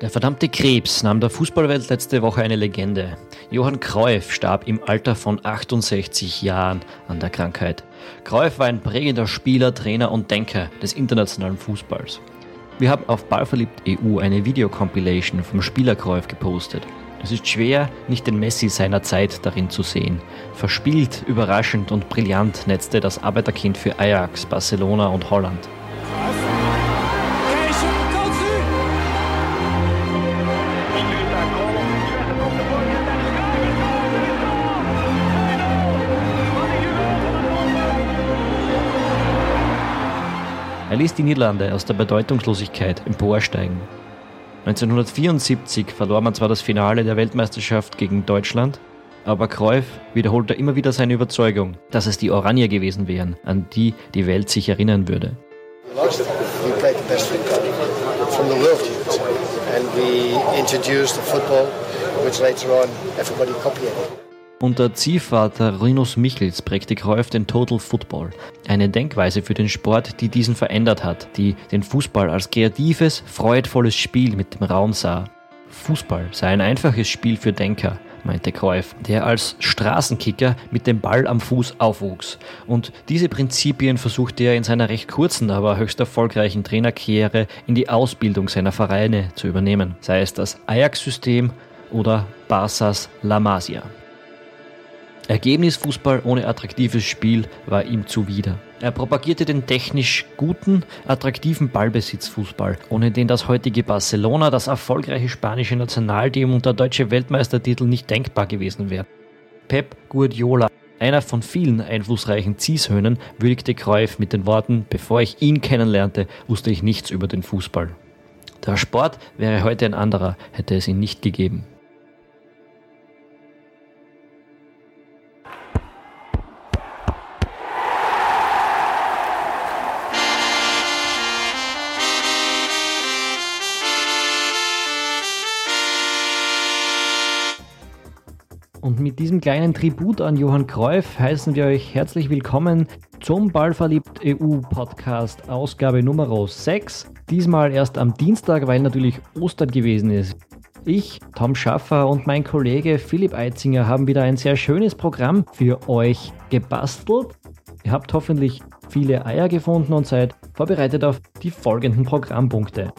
Der verdammte Krebs nahm der Fußballwelt letzte Woche eine Legende. Johann Cruyff starb im Alter von 68 Jahren an der Krankheit. Cruyff war ein prägender Spieler, Trainer und Denker des internationalen Fußballs. Wir haben auf Ballverliebt EU eine Videocompilation vom Spieler Cruyff gepostet. Es ist schwer, nicht den Messi seiner Zeit darin zu sehen. Verspielt, überraschend und brillant netzte das Arbeiterkind für Ajax, Barcelona und Holland. Er ließ die Niederlande aus der Bedeutungslosigkeit emporsteigen. 1974 verlor man zwar das Finale der Weltmeisterschaft gegen Deutschland, aber Cruyff wiederholte immer wieder seine Überzeugung, dass es die Oranier gewesen wären, an die die Welt sich erinnern würde. And we introduced the football, which later on everybody copied. Unter Ziehvater Rinus Michels prägte Cruyff den Total Football, eine Denkweise für den Sport, die diesen verändert hat, die den Fußball als kreatives, freudvolles Spiel mit dem Raum sah. Fußball sei ein einfaches Spiel für Denker, meinte Cruyff, der als Straßenkicker mit dem Ball am Fuß aufwuchs. Und diese Prinzipien versuchte er in seiner recht kurzen, aber höchst erfolgreichen Trainerkarriere in die Ausbildung seiner Vereine zu übernehmen, sei es das Ajax-System oder Barças La Masia. Ergebnisfußball ohne attraktives Spiel war ihm zuwider. Er propagierte den technisch guten, attraktiven Ballbesitzfußball, ohne den das heutige Barcelona, das erfolgreiche spanische Nationalteam und der deutsche Weltmeistertitel nicht denkbar gewesen wäre. Pep Guardiola, einer von vielen einflussreichen Ziehsöhnen, würdigte Cruyff mit den Worten, bevor ich ihn kennenlernte, wusste ich nichts über den Fußball. Der Sport wäre heute ein anderer, hätte es ihn nicht gegeben. Diesem kleinen Tribut an Johann Cruyff heißen wir euch herzlich willkommen zum Ballverliebt EU Podcast Ausgabe Nummer 6. Diesmal erst am Dienstag, weil natürlich Ostern gewesen ist. Ich, Tom Schaffer und mein Kollege Philipp Eitzinger haben wieder ein sehr schönes Programm für euch gebastelt. Ihr habt hoffentlich viele Eier gefunden und seid vorbereitet auf die folgenden Programmpunkte.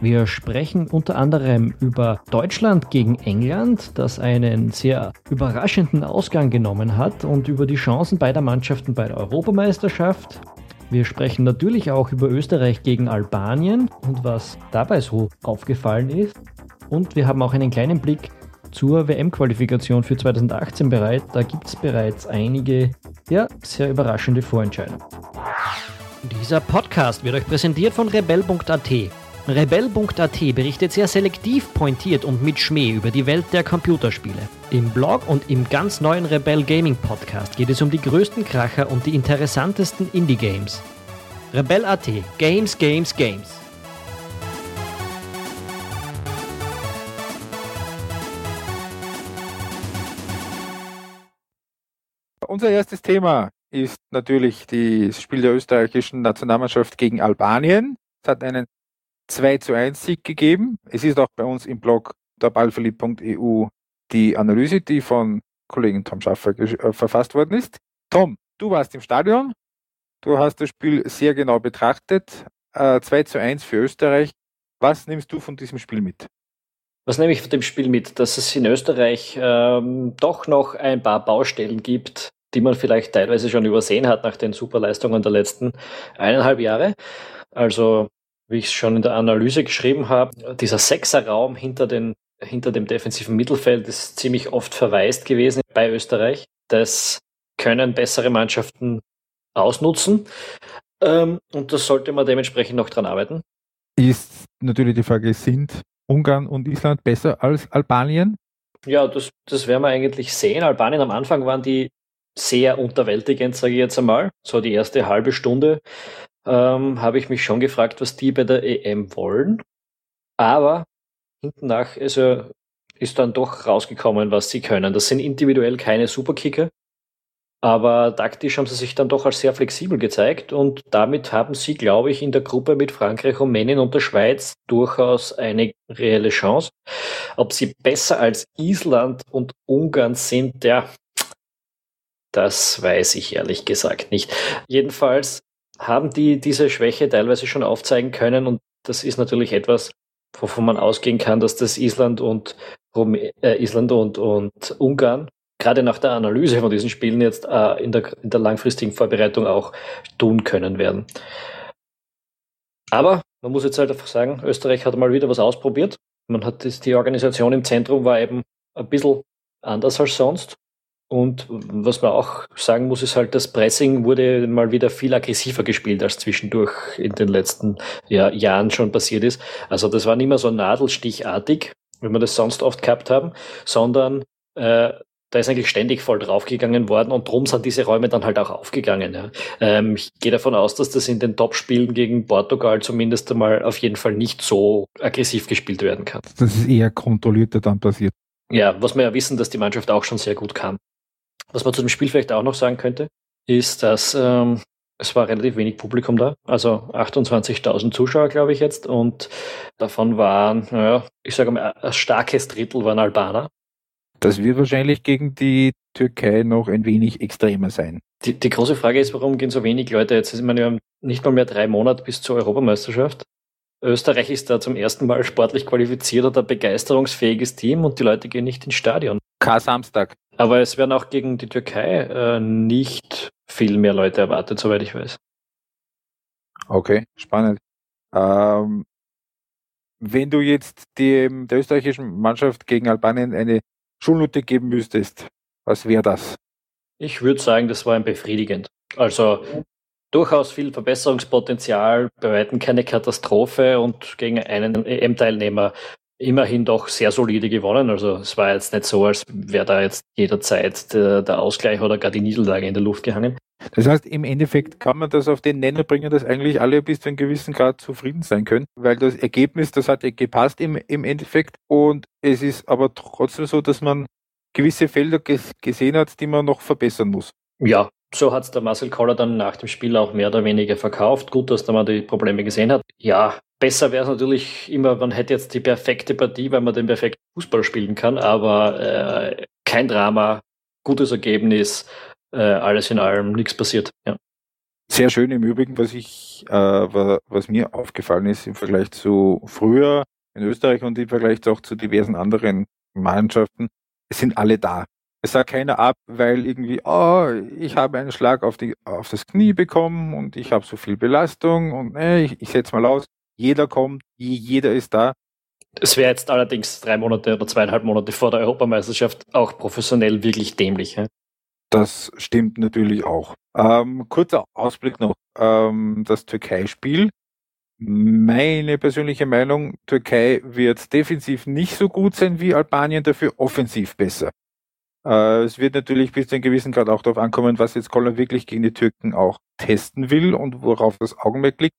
Wir sprechen unter anderem über Deutschland gegen England, das einen sehr überraschenden Ausgang genommen hat und über die Chancen beider Mannschaften bei der Europameisterschaft. Wir sprechen natürlich auch über Österreich gegen Albanien und was dabei so aufgefallen ist. Und wir haben auch einen kleinen Blick zur WM-Qualifikation für 2018 bereit. Da gibt es bereits einige ja, sehr überraschende Vorentscheidungen. Dieser Podcast wird euch präsentiert von rebell.at Rebell.at berichtet sehr selektiv, pointiert und mit Schmäh über die Welt der Computerspiele. Im Blog und im ganz neuen Rebell Gaming Podcast geht es um die größten Kracher und die interessantesten Indie-Games. Rebell.at Games, Games, Games. Unser erstes Thema ist natürlich das Spiel der österreichischen Nationalmannschaft gegen Albanien. Es hat einen 2 zu 1 Sieg gegeben. Es ist auch bei uns im Blog der die Analyse, die von Kollegen Tom Schaffer äh, verfasst worden ist. Tom, du warst im Stadion. Du hast das Spiel sehr genau betrachtet. Äh, 2 zu 1 für Österreich. Was nimmst du von diesem Spiel mit? Was nehme ich von dem Spiel mit? Dass es in Österreich ähm, doch noch ein paar Baustellen gibt, die man vielleicht teilweise schon übersehen hat nach den Superleistungen der letzten eineinhalb Jahre. Also wie ich es schon in der Analyse geschrieben habe, dieser Sechserraum hinter, den, hinter dem defensiven Mittelfeld ist ziemlich oft verwaist gewesen bei Österreich. Das können bessere Mannschaften ausnutzen. Ähm, und das sollte man dementsprechend noch dran arbeiten. Ist natürlich die Frage, sind Ungarn und Island besser als Albanien? Ja, das, das werden wir eigentlich sehen. Albanien am Anfang waren die sehr unterwältigend, sage ich jetzt einmal. So die erste halbe Stunde ähm, habe ich mich schon gefragt, was die bei der EM wollen. Aber hinten nach also ist dann doch rausgekommen, was sie können. Das sind individuell keine Superkicker, Aber taktisch haben sie sich dann doch als sehr flexibel gezeigt und damit haben sie, glaube ich, in der Gruppe mit Frankreich, Rumänien und der Schweiz durchaus eine reelle Chance. Ob sie besser als Island und Ungarn sind, ja, das weiß ich ehrlich gesagt nicht. Jedenfalls haben die diese Schwäche teilweise schon aufzeigen können und das ist natürlich etwas, wovon man ausgehen kann, dass das Island und, äh, Island und, und Ungarn gerade nach der Analyse von diesen Spielen jetzt äh, in, der, in der langfristigen Vorbereitung auch tun können werden. Aber man muss jetzt halt einfach sagen, Österreich hat mal wieder was ausprobiert. Man hat das, die Organisation im Zentrum war eben ein bisschen anders als sonst. Und was man auch sagen muss, ist halt, das Pressing wurde mal wieder viel aggressiver gespielt, als zwischendurch in den letzten ja, Jahren schon passiert ist. Also das war nicht mehr so nadelstichartig, wie wir das sonst oft gehabt haben, sondern äh, da ist eigentlich ständig voll draufgegangen worden und drum sind diese Räume dann halt auch aufgegangen. Ja. Ähm, ich gehe davon aus, dass das in den Top-Spielen gegen Portugal zumindest einmal auf jeden Fall nicht so aggressiv gespielt werden kann. Das ist eher kontrollierter dann passiert. Ja, was wir ja wissen, dass die Mannschaft auch schon sehr gut kann. Was man zu dem Spiel vielleicht auch noch sagen könnte, ist, dass ähm, es war relativ wenig Publikum da, also 28.000 Zuschauer, glaube ich jetzt, und davon waren, naja, ich sage mal, ein starkes Drittel waren Albaner. Das wird wahrscheinlich gegen die Türkei noch ein wenig extremer sein. Die, die große Frage ist, warum gehen so wenig Leute jetzt? Ich meine, wir haben nicht mal mehr drei Monate bis zur Europameisterschaft. Österreich ist da zum ersten Mal sportlich qualifiziert, ein begeisterungsfähiges Team und die Leute gehen nicht ins Stadion. K Samstag. Aber es werden auch gegen die Türkei äh, nicht viel mehr Leute erwartet, soweit ich weiß. Okay, spannend. Ähm, wenn du jetzt dem, der österreichischen Mannschaft gegen Albanien eine Schulnote geben müsstest, was wäre das? Ich würde sagen, das war ein befriedigend. Also durchaus viel Verbesserungspotenzial, bei weitem keine Katastrophe und gegen einen EM-Teilnehmer immerhin doch sehr solide gewonnen. Also es war jetzt nicht so, als wäre da jetzt jederzeit der, der, Ausgleich oder gar die Niederlage in der Luft gehangen. Das heißt, im Endeffekt kann man das auf den Nenner bringen, dass eigentlich alle bis zu einem gewissen Grad zufrieden sein können, weil das Ergebnis, das hat ja gepasst im, im Endeffekt und es ist aber trotzdem so, dass man gewisse Felder ges gesehen hat, die man noch verbessern muss. Ja, so hat es der Marcel Koller dann nach dem Spiel auch mehr oder weniger verkauft. Gut, dass da man die Probleme gesehen hat. Ja, besser wäre es natürlich immer, man hätte jetzt die perfekte Partie, weil man den perfekten Fußball spielen kann, aber äh, kein Drama, gutes Ergebnis, äh, alles in allem, nichts passiert. Ja. Sehr schön im Übrigen, was ich, äh, was mir aufgefallen ist im Vergleich zu früher in Österreich und im Vergleich auch zu diversen anderen Mannschaften, es sind alle da. Es sagt keiner ab, weil irgendwie, oh, ich habe einen Schlag auf, die, auf das Knie bekommen und ich habe so viel Belastung und äh, ich, ich setze mal aus. Jeder kommt, jeder ist da. Es wäre jetzt allerdings drei Monate oder zweieinhalb Monate vor der Europameisterschaft auch professionell wirklich dämlich. Ja? Das stimmt natürlich auch. Ähm, kurzer Ausblick noch. Ähm, das Türkei-Spiel. Meine persönliche Meinung, Türkei wird defensiv nicht so gut sein wie Albanien, dafür offensiv besser. Äh, es wird natürlich bis zu einem gewissen Grad auch darauf ankommen, was jetzt Koller wirklich gegen die Türken auch testen will und worauf das Augenmerk liegt.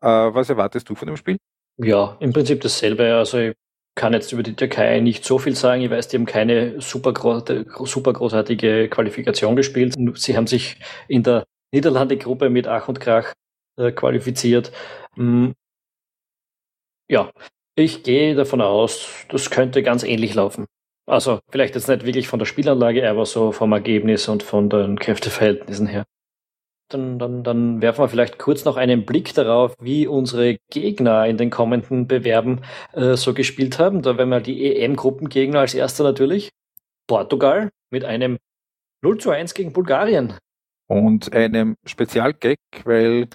Äh, was erwartest du von dem Spiel? Ja, im Prinzip dasselbe. Also ich kann jetzt über die Türkei nicht so viel sagen. Ich weiß, die haben keine super, super großartige Qualifikation gespielt. Sie haben sich in der Niederlande-Gruppe mit Ach und Krach äh, qualifiziert. Mm. Ja, ich gehe davon aus, das könnte ganz ähnlich laufen. Also vielleicht jetzt nicht wirklich von der Spielanlage, aber so vom Ergebnis und von den Kräfteverhältnissen her. Dann, dann, dann werfen wir vielleicht kurz noch einen Blick darauf, wie unsere Gegner in den kommenden Bewerben äh, so gespielt haben. Da werden wir die EM-Gruppengegner als erster natürlich. Portugal mit einem 0 zu 1 gegen Bulgarien. Und einem Spezialgag, weil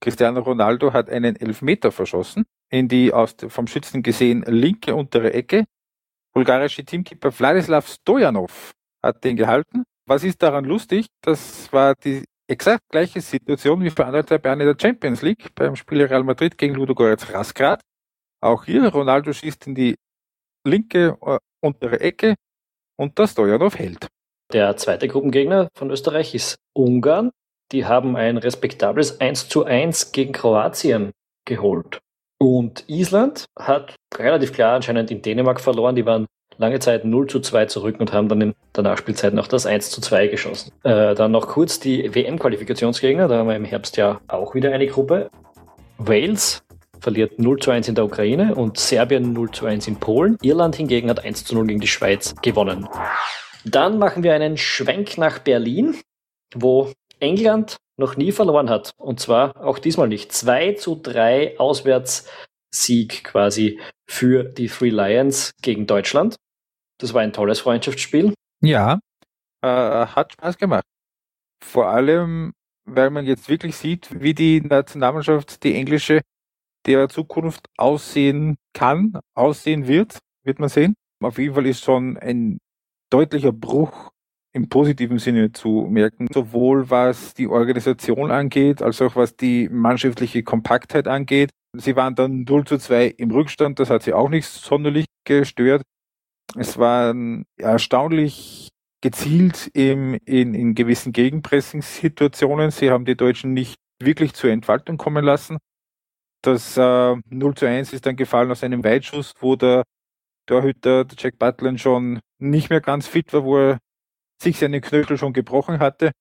Cristiano Ronaldo hat einen Elfmeter verschossen in die aus, vom Schützen gesehen linke untere Ecke bulgarische Teamkeeper Vladislav Stojanov hat den gehalten. Was ist daran lustig? Das war die exakt gleiche Situation wie vor anderthalb Jahren in der Champions League beim Spiel Real Madrid gegen Ludogorets Rasgrad. Auch hier, Ronaldo schießt in die linke äh, untere Ecke und der Stojanov hält. Der zweite Gruppengegner von Österreich ist Ungarn. Die haben ein respektables 1 zu 1 gegen Kroatien geholt. Und Island hat relativ klar anscheinend in Dänemark verloren. Die waren lange Zeit 0 zu 2 zurück und haben dann in der Nachspielzeit noch das 1 zu 2 geschossen. Äh, dann noch kurz die WM-Qualifikationsgegner, da haben wir im Herbst ja auch wieder eine Gruppe. Wales verliert 0 zu 1 in der Ukraine und Serbien 0 zu 1 in Polen. Irland hingegen hat 1 zu 0 gegen die Schweiz gewonnen. Dann machen wir einen Schwenk nach Berlin, wo England noch nie verloren hat. Und zwar auch diesmal nicht. 2 zu 3 Auswärtssieg quasi für die Three Lions gegen Deutschland. Das war ein tolles Freundschaftsspiel. Ja, äh, hat Spaß gemacht. Vor allem, weil man jetzt wirklich sieht, wie die Nationalmannschaft, die englische, der Zukunft aussehen kann, aussehen wird, wird man sehen. Auf jeden Fall ist schon ein deutlicher Bruch im positiven Sinne zu merken, sowohl was die Organisation angeht, als auch was die mannschaftliche Kompaktheit angeht. Sie waren dann 0 zu 2 im Rückstand, das hat sie auch nicht sonderlich gestört. Es waren erstaunlich gezielt im, in, in gewissen Gegenpressingssituationen. Sie haben die Deutschen nicht wirklich zur Entfaltung kommen lassen. Das äh, 0 zu 1 ist dann gefallen aus einem Weitschuss, wo der Torhüter der Jack Butland schon nicht mehr ganz fit war, wo er sich seine Knöchel schon gebrochen hatte.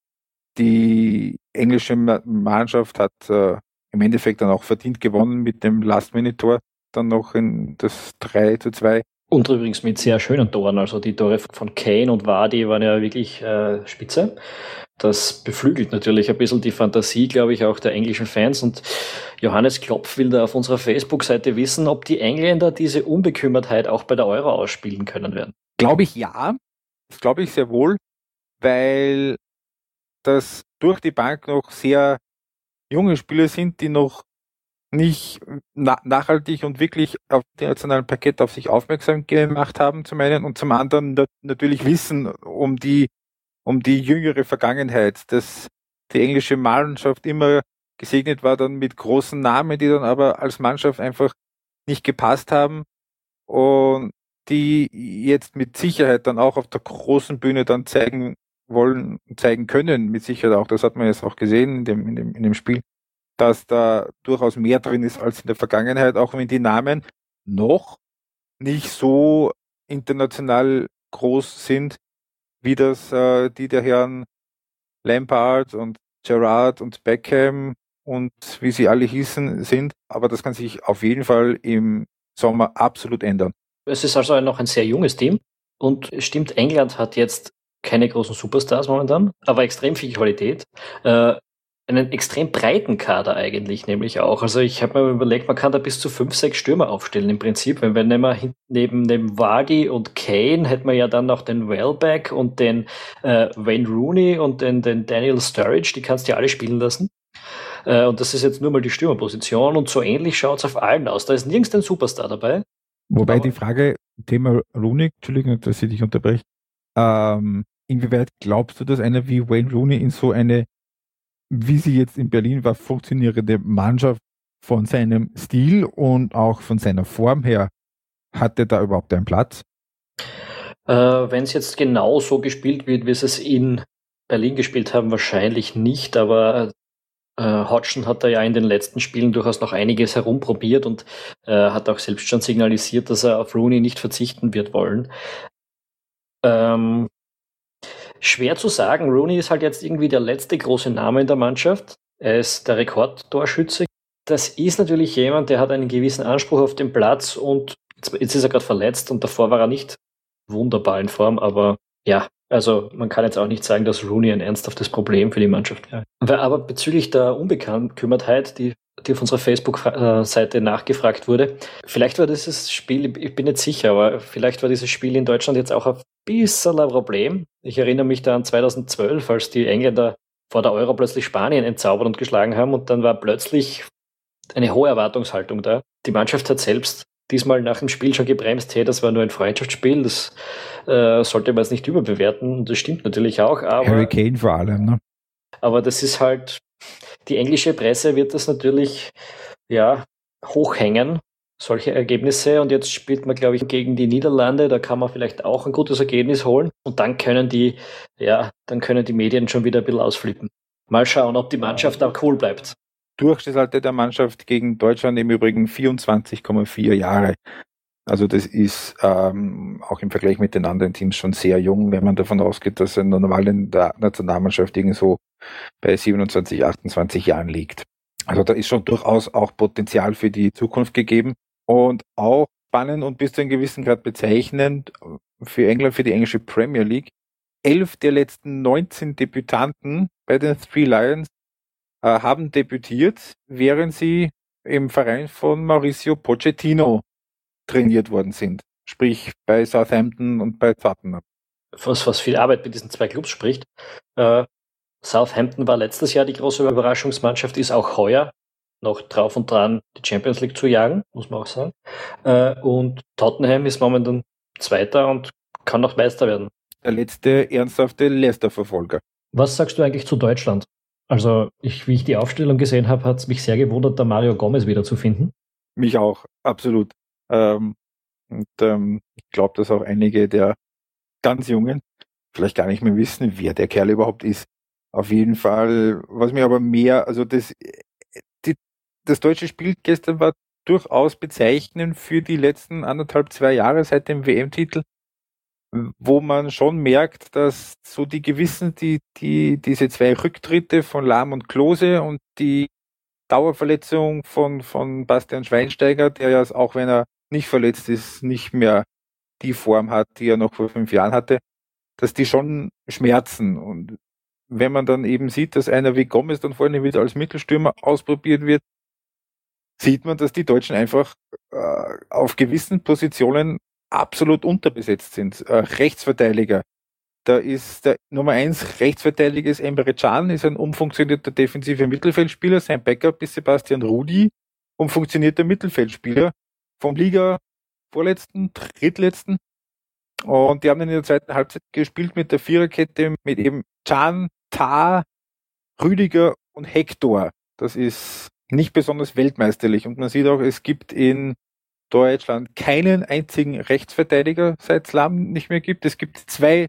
Die englische Mannschaft hat äh, im Endeffekt dann auch verdient gewonnen mit dem Last-Minute-Tor, dann noch in das 3 zu 2. Und übrigens mit sehr schönen Toren. Also die Tore von Kane und Wadi waren ja wirklich äh, spitze. Das beflügelt natürlich ein bisschen die Fantasie, glaube ich, auch der englischen Fans. Und Johannes Klopf will da auf unserer Facebook-Seite wissen, ob die Engländer diese Unbekümmertheit auch bei der Euro ausspielen können werden. Glaube ich ja. Das glaube ich sehr wohl, weil das durch die Bank noch sehr junge Spieler sind, die noch nicht na nachhaltig und wirklich auf dem nationalen Parkett auf sich aufmerksam gemacht haben, zum einen, und zum anderen natürlich wissen um die, um die jüngere Vergangenheit, dass die englische Mannschaft immer gesegnet war dann mit großen Namen, die dann aber als Mannschaft einfach nicht gepasst haben. Und die jetzt mit Sicherheit dann auch auf der großen Bühne dann zeigen wollen, zeigen können, mit Sicherheit auch, das hat man jetzt auch gesehen in dem, in dem, in dem Spiel, dass da durchaus mehr drin ist als in der Vergangenheit, auch wenn die Namen noch nicht so international groß sind, wie das äh, die der Herren Lampard und Gerard und Beckham und wie sie alle hießen sind. Aber das kann sich auf jeden Fall im Sommer absolut ändern. Es ist also noch ein sehr junges Team. Und stimmt, England hat jetzt keine großen Superstars momentan, aber extrem viel Qualität. Äh, einen extrem breiten Kader eigentlich, nämlich auch. Also ich habe mir überlegt, man kann da bis zu fünf, sechs Stürmer aufstellen im Prinzip. Wenn wir nehmen, neben neben Vardy und Kane hätten wir ja dann noch den Wellback und den äh, Wayne Rooney und den, den Daniel Sturridge, die kannst du ja alle spielen lassen. Äh, und das ist jetzt nur mal die Stürmerposition und so ähnlich schaut es auf allen aus. Da ist nirgends ein Superstar dabei. Wobei Aber die Frage, Thema Rooney, Entschuldigung, dass ich dich unterbreche, ähm, inwieweit glaubst du, dass einer wie Wayne Rooney in so eine wie sie jetzt in Berlin war, funktionierende Mannschaft von seinem Stil und auch von seiner Form her, hatte da überhaupt einen Platz? Äh, Wenn es jetzt genau so gespielt wird, wie sie es in Berlin gespielt haben, wahrscheinlich nicht, aber äh, Hodgson hat da ja in den letzten Spielen durchaus noch einiges herumprobiert und äh, hat auch selbst schon signalisiert, dass er auf Rooney nicht verzichten wird wollen. Ähm, Schwer zu sagen. Rooney ist halt jetzt irgendwie der letzte große Name in der Mannschaft. Er ist der Rekordtorschütze. Das ist natürlich jemand, der hat einen gewissen Anspruch auf den Platz und jetzt, jetzt ist er gerade verletzt und davor war er nicht wunderbar in Form, aber ja, also man kann jetzt auch nicht sagen, dass Rooney ein ernsthaftes Problem für die Mannschaft wäre. Aber bezüglich der Unbekümmertheit, die die auf unserer Facebook-Seite nachgefragt wurde. Vielleicht war dieses Spiel, ich bin nicht sicher, aber vielleicht war dieses Spiel in Deutschland jetzt auch ein bisschen ein Problem. Ich erinnere mich da an 2012, als die Engländer vor der Euro plötzlich Spanien entzaubert und geschlagen haben und dann war plötzlich eine hohe Erwartungshaltung da. Die Mannschaft hat selbst diesmal nach dem Spiel schon gebremst, hey, das war nur ein Freundschaftsspiel, das äh, sollte man jetzt nicht überbewerten. Das stimmt natürlich auch. Aber, Harry Kane vor allem, ne? Aber das ist halt, die englische Presse wird das natürlich ja, hochhängen, solche Ergebnisse. Und jetzt spielt man, glaube ich, gegen die Niederlande. Da kann man vielleicht auch ein gutes Ergebnis holen. Und dann können die, ja, dann können die Medien schon wieder ein bisschen ausflippen. Mal schauen, ob die Mannschaft da cool bleibt. Durchschnittsalter der Mannschaft gegen Deutschland im Übrigen 24,4 Jahre. Also das ist ähm, auch im Vergleich mit den anderen Teams schon sehr jung, wenn man davon ausgeht, dass normal in der Nationalmannschaft irgendwo bei 27, 28 Jahren liegt. Also da ist schon durchaus auch Potenzial für die Zukunft gegeben und auch spannend und bis zu einem gewissen Grad bezeichnend für England, für die englische Premier League. Elf der letzten 19 Debütanten bei den Three Lions haben debütiert, während sie im Verein von Mauricio Pochettino trainiert worden sind. Sprich bei Southampton und bei Tottenham. Was, was viel Arbeit mit diesen zwei Clubs spricht. Äh, Southampton war letztes Jahr die große Überraschungsmannschaft, ist auch heuer noch drauf und dran, die Champions League zu jagen, muss man auch sagen. Äh, und Tottenham ist momentan Zweiter und kann noch Meister werden. Der letzte ernsthafte Leicester-Verfolger. Was sagst du eigentlich zu Deutschland? Also, ich, wie ich die Aufstellung gesehen habe, hat es mich sehr gewundert, da Mario Gomez wiederzufinden. Mich auch, absolut. Ähm, und ähm, ich glaube, dass auch einige der ganz Jungen vielleicht gar nicht mehr wissen, wer der Kerl überhaupt ist. Auf jeden Fall, was mir aber mehr, also das, die, das deutsche Spiel gestern war durchaus bezeichnend für die letzten anderthalb, zwei Jahre seit dem WM-Titel, wo man schon merkt, dass so die Gewissen, die, die, diese zwei Rücktritte von Lahm und Klose und die Dauerverletzung von, von Bastian Schweinsteiger, der ja auch wenn er nicht verletzt ist, nicht mehr die Form hat, die er noch vor fünf Jahren hatte, dass die schon schmerzen. Und wenn man dann eben sieht, dass einer wie Gomez dann vorne wieder als Mittelstürmer ausprobiert wird, sieht man, dass die Deutschen einfach äh, auf gewissen Positionen absolut unterbesetzt sind. Äh, Rechtsverteidiger. Da ist der Nummer eins Rechtsverteidiger ist Emre Can, ist ein umfunktionierter defensiver Mittelfeldspieler. Sein Backup ist Sebastian Rudi, umfunktionierter Mittelfeldspieler vom Liga vorletzten, drittletzten. Und die haben dann in der zweiten Halbzeit gespielt mit der Viererkette mit eben Can, Ta, Rüdiger und Hector. Das ist nicht besonders weltmeisterlich. Und man sieht auch, es gibt in Deutschland keinen einzigen Rechtsverteidiger, seit Slam nicht mehr gibt. Es gibt zwei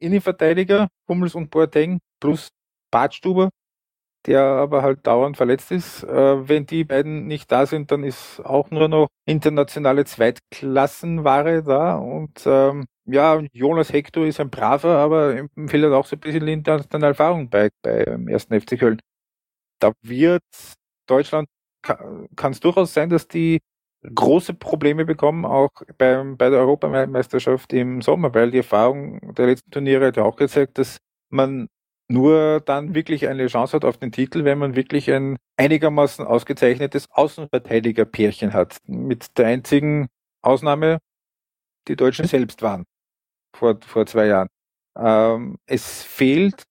Innenverteidiger, Hummels und Boateng, plus Bartstuber, der aber halt dauernd verletzt ist. Äh, wenn die beiden nicht da sind, dann ist auch nur noch internationale Zweitklassenware da. Und ähm, ja, Jonas Hector ist ein braver, aber fehlt halt auch so ein bisschen internationale Erfahrung bei, beim ersten FC Köln. Da wird Deutschland, kann es durchaus sein, dass die große Probleme bekommen, auch beim, bei der Europameisterschaft im Sommer, weil die Erfahrung der letzten Turniere hat ja auch gezeigt, dass man nur dann wirklich eine Chance hat auf den Titel, wenn man wirklich ein einigermaßen ausgezeichnetes Außenverteidigerpärchen hat. Mit der einzigen Ausnahme, die Deutschen selbst waren, vor, vor zwei Jahren. Ähm, es fehlt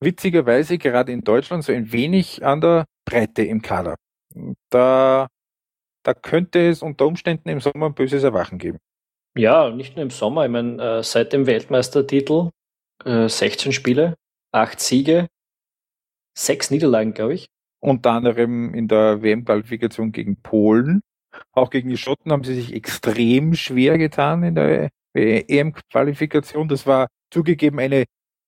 witzigerweise gerade in Deutschland so ein wenig an der Breite im Kader. Da, da könnte es unter Umständen im Sommer ein böses Erwachen geben. Ja, nicht nur im Sommer. Ich meine, äh, seit dem Weltmeistertitel äh, 16 Spiele, 8 Siege, 6 Niederlagen, glaube ich. Unter anderem in der WM-Qualifikation gegen Polen. Auch gegen die Schotten haben sie sich extrem schwer getan in der EM-Qualifikation. Das war zugegeben eine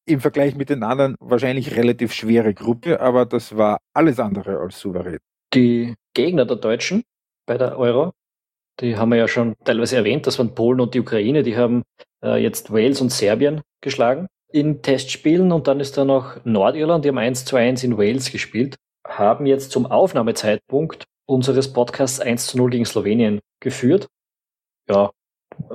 im Vergleich mit den anderen wahrscheinlich relativ schwere Gruppe, aber das war alles andere als souverän. Die Gegner der Deutschen bei der Euro, die haben wir ja schon teilweise erwähnt, das waren Polen und die Ukraine, die haben äh, jetzt Wales und Serbien geschlagen in Testspielen und dann ist da noch Nordirland, die haben 1 zu 1 in Wales gespielt, haben jetzt zum Aufnahmezeitpunkt unseres Podcasts 1 zu 0 gegen Slowenien geführt. Ja,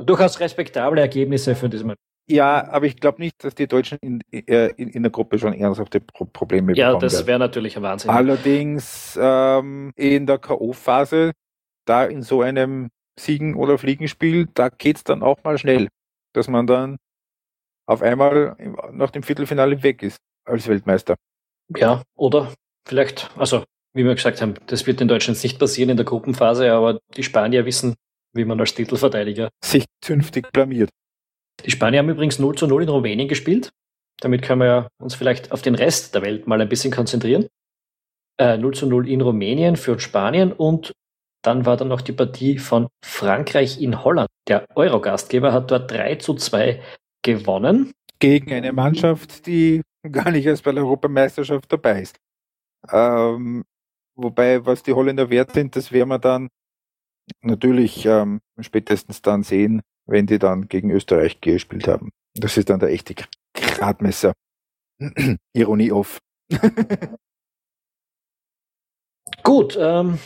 durchaus respektable Ergebnisse für diesem ja, aber ich glaube nicht, dass die Deutschen in, äh, in, in, der Gruppe schon ernsthafte Pro Probleme ja, bekommen. Ja, das wäre natürlich ein Wahnsinn. Allerdings ähm, in der K.O.-Phase, da in so einem Siegen- oder Fliegenspiel, da geht's dann auch mal schnell, dass man dann auf einmal nach dem Viertelfinale weg ist als Weltmeister. Ja, oder vielleicht, also wie wir gesagt haben, das wird in Deutschland nicht passieren in der Gruppenphase, aber die Spanier wissen, wie man als Titelverteidiger sich zünftig blamiert. Die Spanier haben übrigens 0 zu 0 in Rumänien gespielt. Damit können wir uns vielleicht auf den Rest der Welt mal ein bisschen konzentrieren. Äh, 0 zu 0 in Rumänien für Spanien und dann war dann noch die Partie von Frankreich in Holland. Der Euro-Gastgeber hat dort 3 zu 2 gewonnen. Gegen eine Mannschaft, die gar nicht erst bei der Europameisterschaft dabei ist. Ähm, wobei, was die Holländer wert sind, das werden wir dann natürlich, ähm, spätestens dann sehen, wenn die dann gegen Österreich gespielt haben. Das ist dann der echte Gradmesser. Ironie off. Gut, ähm,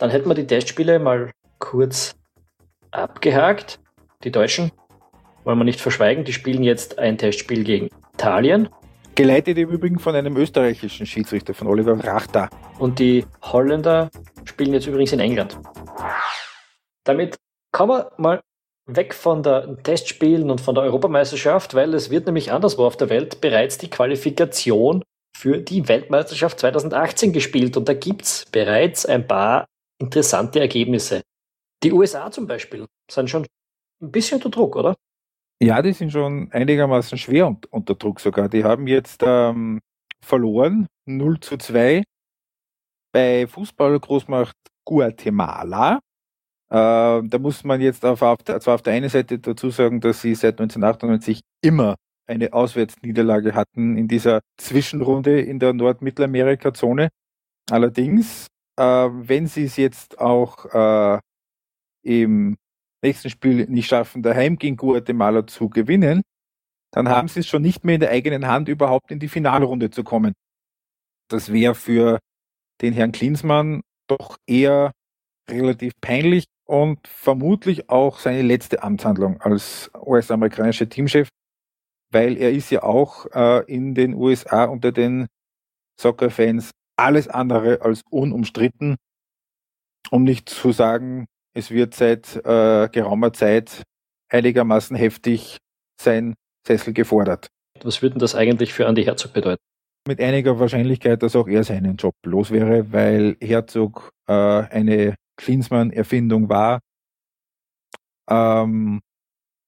dann hätten wir die Testspiele mal kurz abgehakt. Die Deutschen wollen wir nicht verschweigen, die spielen jetzt ein Testspiel gegen Italien. Geleitet im Übrigen von einem österreichischen Schiedsrichter, von Oliver Rachta. Und die Holländer spielen jetzt übrigens in England. Damit kommen wir mal weg von den Testspielen und von der Europameisterschaft, weil es wird nämlich anderswo auf der Welt bereits die Qualifikation für die Weltmeisterschaft 2018 gespielt und da gibt es bereits ein paar interessante Ergebnisse. Die USA zum Beispiel sind schon ein bisschen unter Druck, oder? Ja, die sind schon einigermaßen schwer unter Druck sogar. Die haben jetzt ähm, verloren, 0 zu 2 bei Fußballgroßmacht Guatemala. Äh, da muss man jetzt auf, auf, zwar auf der einen Seite dazu sagen, dass sie seit 1998 immer eine Auswärtsniederlage hatten in dieser Zwischenrunde in der Nordmittelamerika-Zone. Allerdings, äh, wenn sie es jetzt auch äh, im nächsten Spiel nicht schaffen, daheim gegen Guatemala zu gewinnen, dann haben sie es schon nicht mehr in der eigenen Hand, überhaupt in die Finalrunde zu kommen. Das wäre für den Herrn Klinsmann doch eher relativ peinlich und vermutlich auch seine letzte Amtshandlung als US-amerikanischer Teamchef, weil er ist ja auch äh, in den USA unter den Soccer-Fans alles andere als unumstritten, um nicht zu sagen, es wird seit äh, geraumer Zeit einigermaßen heftig sein Sessel gefordert. Was würde denn das eigentlich für Andy Herzog bedeuten? Mit einiger Wahrscheinlichkeit, dass auch er seinen Job los wäre, weil Herzog äh, eine Klinsmann-Erfindung war. Ähm,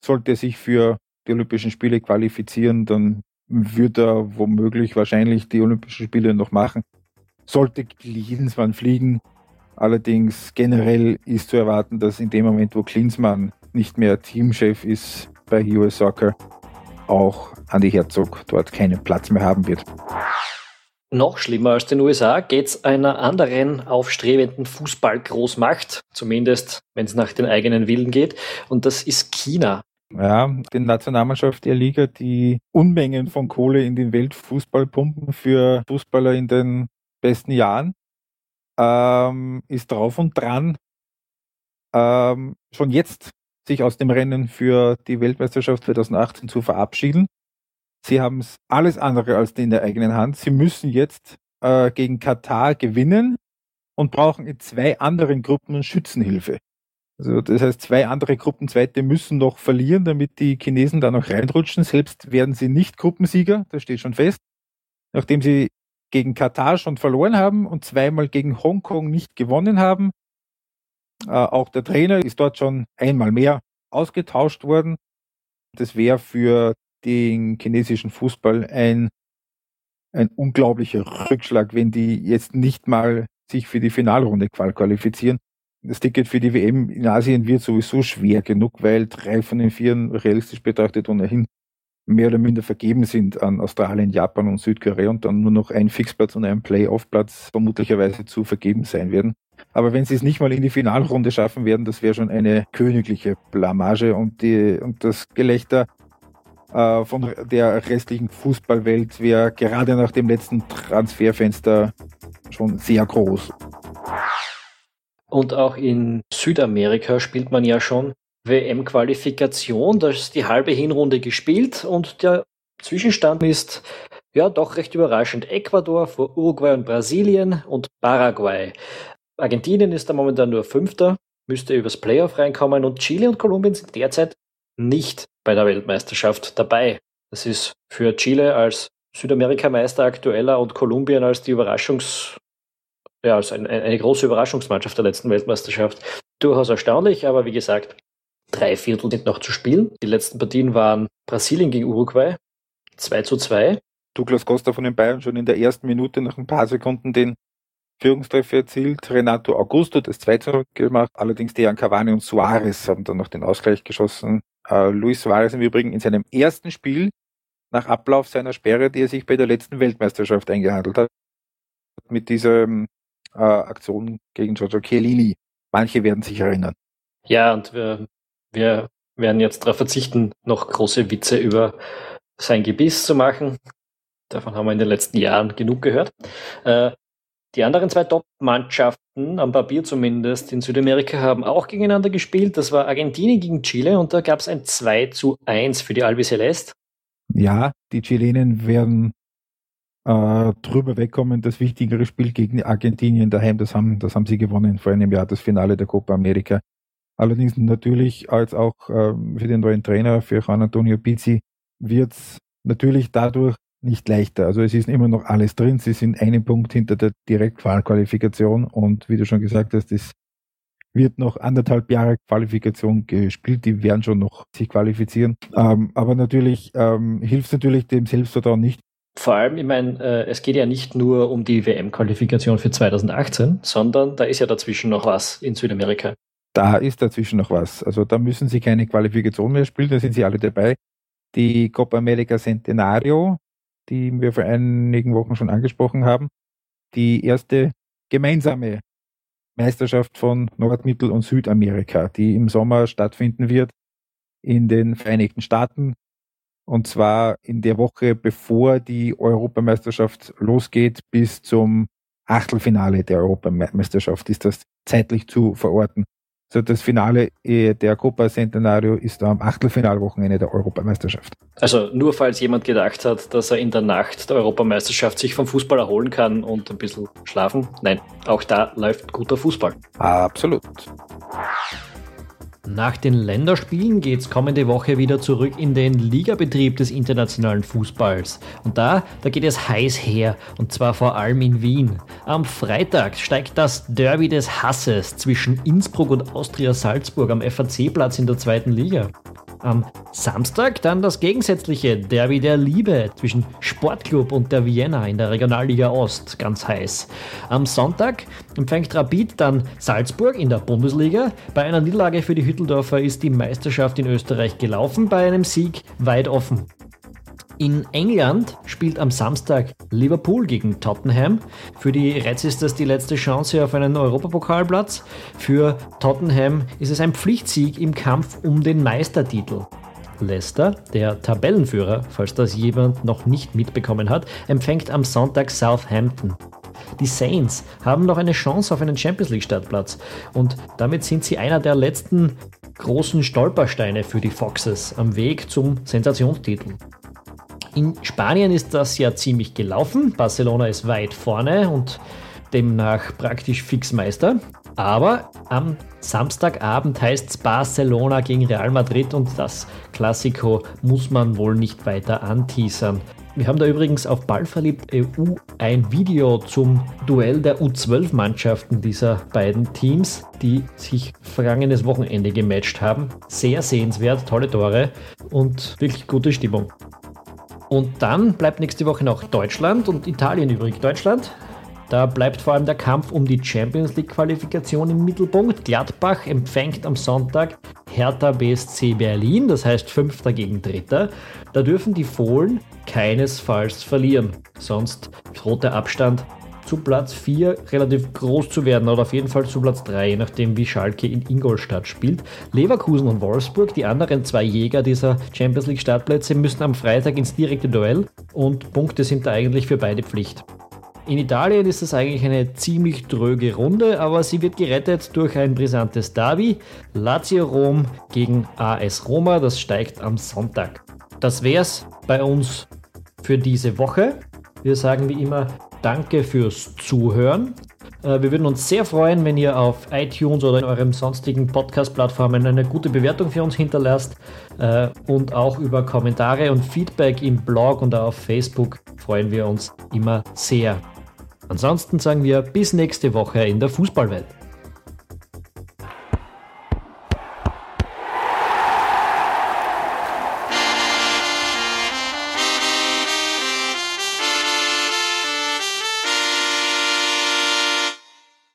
sollte er sich für die Olympischen Spiele qualifizieren, dann würde er womöglich wahrscheinlich die Olympischen Spiele noch machen. Sollte Klinsmann fliegen, Allerdings generell ist zu erwarten, dass in dem Moment, wo Klinsmann nicht mehr Teamchef ist bei US Soccer, auch Andy Herzog dort keinen Platz mehr haben wird. Noch schlimmer als den USA geht es einer anderen aufstrebenden Fußballgroßmacht, zumindest wenn es nach den eigenen Willen geht, und das ist China. Ja, die Nationalmannschaft der Liga, die Unmengen von Kohle in den Weltfußball pumpen für Fußballer in den besten Jahren ähm, ist drauf und dran, ähm, schon jetzt sich aus dem Rennen für die Weltmeisterschaft 2018 zu verabschieden. Sie haben es alles andere als in der eigenen Hand. Sie müssen jetzt äh, gegen Katar gewinnen und brauchen in zwei anderen Gruppen Schützenhilfe. Also das heißt, zwei andere Gruppenzweite müssen noch verlieren, damit die Chinesen da noch reinrutschen. Selbst werden sie nicht Gruppensieger, das steht schon fest. Nachdem sie gegen Katar schon verloren haben und zweimal gegen Hongkong nicht gewonnen haben. Äh, auch der Trainer ist dort schon einmal mehr ausgetauscht worden. Das wäre für den chinesischen Fußball ein, ein unglaublicher Rückschlag, wenn die jetzt nicht mal sich für die Finalrunde qualifizieren. Das Ticket für die WM in Asien wird sowieso schwer genug, weil drei von den vier realistisch betrachtet ohnehin mehr oder minder vergeben sind an Australien, Japan und Südkorea und dann nur noch ein Fixplatz und ein Playoff-Platz vermutlicherweise zu vergeben sein werden. Aber wenn sie es nicht mal in die Finalrunde schaffen werden, das wäre schon eine königliche Blamage und, die, und das Gelächter äh, von der restlichen Fußballwelt wäre gerade nach dem letzten Transferfenster schon sehr groß. Und auch in Südamerika spielt man ja schon WM-Qualifikation. Da ist die halbe Hinrunde gespielt und der Zwischenstand ist ja doch recht überraschend. Ecuador vor Uruguay und Brasilien und Paraguay. Argentinien ist da momentan nur Fünfter, müsste übers Playoff reinkommen und Chile und Kolumbien sind derzeit nicht bei der Weltmeisterschaft dabei. Das ist für Chile als Südamerikameister aktueller und Kolumbien als die Überraschungs ja, als eine, eine große Überraschungsmannschaft der letzten Weltmeisterschaft. Durchaus erstaunlich, aber wie gesagt, Drei Viertel sind noch zu spielen. Die letzten Partien waren Brasilien gegen Uruguay, 2 zu 2. Douglas Costa von den Bayern schon in der ersten Minute nach ein paar Sekunden den Führungstreffer erzielt. Renato Augusto das 2 zu gemacht. Allerdings Dejan Cavani und Suarez haben dann noch den Ausgleich geschossen. Uh, Luis Suarez im Übrigen in seinem ersten Spiel nach Ablauf seiner Sperre, die er sich bei der letzten Weltmeisterschaft eingehandelt hat, mit dieser äh, Aktion gegen Giorgio Chiellini. Manche werden sich erinnern. Ja, und wir, wir werden jetzt darauf verzichten, noch große Witze über sein Gebiss zu machen. Davon haben wir in den letzten Jahren genug gehört. Äh, die anderen zwei Top-Mannschaften, am Papier zumindest, in Südamerika haben auch gegeneinander gespielt. Das war Argentinien gegen Chile und da gab es ein 2 zu 1 für die Albiceleste. Ja, die Chilenen werden äh, drüber wegkommen. Das wichtigere Spiel gegen Argentinien daheim, das haben, das haben sie gewonnen vor einem Jahr, das Finale der Copa America. Allerdings natürlich als auch äh, für den neuen Trainer, für Juan Antonio Pizzi, wird es natürlich dadurch nicht leichter. Also es ist immer noch alles drin. Sie sind einen Punkt hinter der Direktqualifikation und wie du schon gesagt hast, es wird noch anderthalb Jahre Qualifikation gespielt. Die werden schon noch sich qualifizieren. Ähm, aber natürlich ähm, hilft natürlich dem Selbstvertrauen nicht. Vor allem, ich meine, äh, es geht ja nicht nur um die WM-Qualifikation für 2018, sondern da ist ja dazwischen noch was in Südamerika. Da ist dazwischen noch was. Also da müssen sie keine Qualifikation mehr spielen, da sind sie alle dabei. Die Copa America Centenario, die wir vor einigen Wochen schon angesprochen haben, die erste gemeinsame Meisterschaft von Nord-, Mittel- und Südamerika, die im Sommer stattfinden wird in den Vereinigten Staaten. Und zwar in der Woche, bevor die Europameisterschaft losgeht, bis zum Achtelfinale der Europameisterschaft ist das zeitlich zu verorten. So das Finale äh, der Copa Centenario ist am Achtelfinalwochenende der Europameisterschaft. Also nur falls jemand gedacht hat, dass er in der Nacht der Europameisterschaft sich vom Fußball erholen kann und ein bisschen schlafen. Nein, auch da läuft guter Fußball. Absolut. Nach den Länderspielen geht's kommende Woche wieder zurück in den Ligabetrieb des internationalen Fußballs. Und da, da geht es heiß her, und zwar vor allem in Wien. Am Freitag steigt das Derby des Hasses zwischen Innsbruck und Austria Salzburg am FAC-Platz in der zweiten Liga. Am Samstag dann das gegensätzliche Derby der Liebe zwischen Sportclub und der Vienna in der Regionalliga Ost, ganz heiß. Am Sonntag empfängt Rapid dann Salzburg in der Bundesliga. Bei einer Niederlage für die Hütteldorfer ist die Meisterschaft in Österreich gelaufen, bei einem Sieg weit offen. In England spielt am Samstag Liverpool gegen Tottenham. Für die Reds ist das die letzte Chance auf einen Europapokalplatz. Für Tottenham ist es ein Pflichtsieg im Kampf um den Meistertitel. Leicester, der Tabellenführer, falls das jemand noch nicht mitbekommen hat, empfängt am Sonntag Southampton. Die Saints haben noch eine Chance auf einen Champions League Startplatz und damit sind sie einer der letzten großen Stolpersteine für die Foxes am Weg zum Sensationstitel. In Spanien ist das ja ziemlich gelaufen. Barcelona ist weit vorne und demnach praktisch Fixmeister. Aber am Samstagabend heißt es Barcelona gegen Real Madrid und das Klassiko muss man wohl nicht weiter anteasern. Wir haben da übrigens auf Ballverliebt EU ein Video zum Duell der U12-Mannschaften dieser beiden Teams, die sich vergangenes Wochenende gematcht haben. Sehr sehenswert, tolle Tore und wirklich gute Stimmung. Und dann bleibt nächste Woche noch Deutschland und Italien übrig. Deutschland, da bleibt vor allem der Kampf um die Champions League Qualifikation im Mittelpunkt. Gladbach empfängt am Sonntag Hertha BSC Berlin, das heißt Fünfter gegen Dritter. Da dürfen die Fohlen keinesfalls verlieren, sonst droht der Abstand zu Platz 4 relativ groß zu werden oder auf jeden Fall zu Platz 3, je nachdem wie Schalke in Ingolstadt spielt. Leverkusen und Wolfsburg, die anderen zwei Jäger dieser Champions League Startplätze, müssen am Freitag ins direkte Duell und Punkte sind da eigentlich für beide Pflicht. In Italien ist es eigentlich eine ziemlich dröge Runde, aber sie wird gerettet durch ein brisantes Derby. Lazio Rom gegen AS Roma, das steigt am Sonntag. Das wär's bei uns für diese Woche. Wir sagen wie immer Danke fürs Zuhören. Äh, wir würden uns sehr freuen, wenn ihr auf iTunes oder in eurem sonstigen Podcast-Plattformen eine gute Bewertung für uns hinterlasst äh, und auch über Kommentare und Feedback im Blog und auf Facebook freuen wir uns immer sehr. Ansonsten sagen wir bis nächste Woche in der Fußballwelt.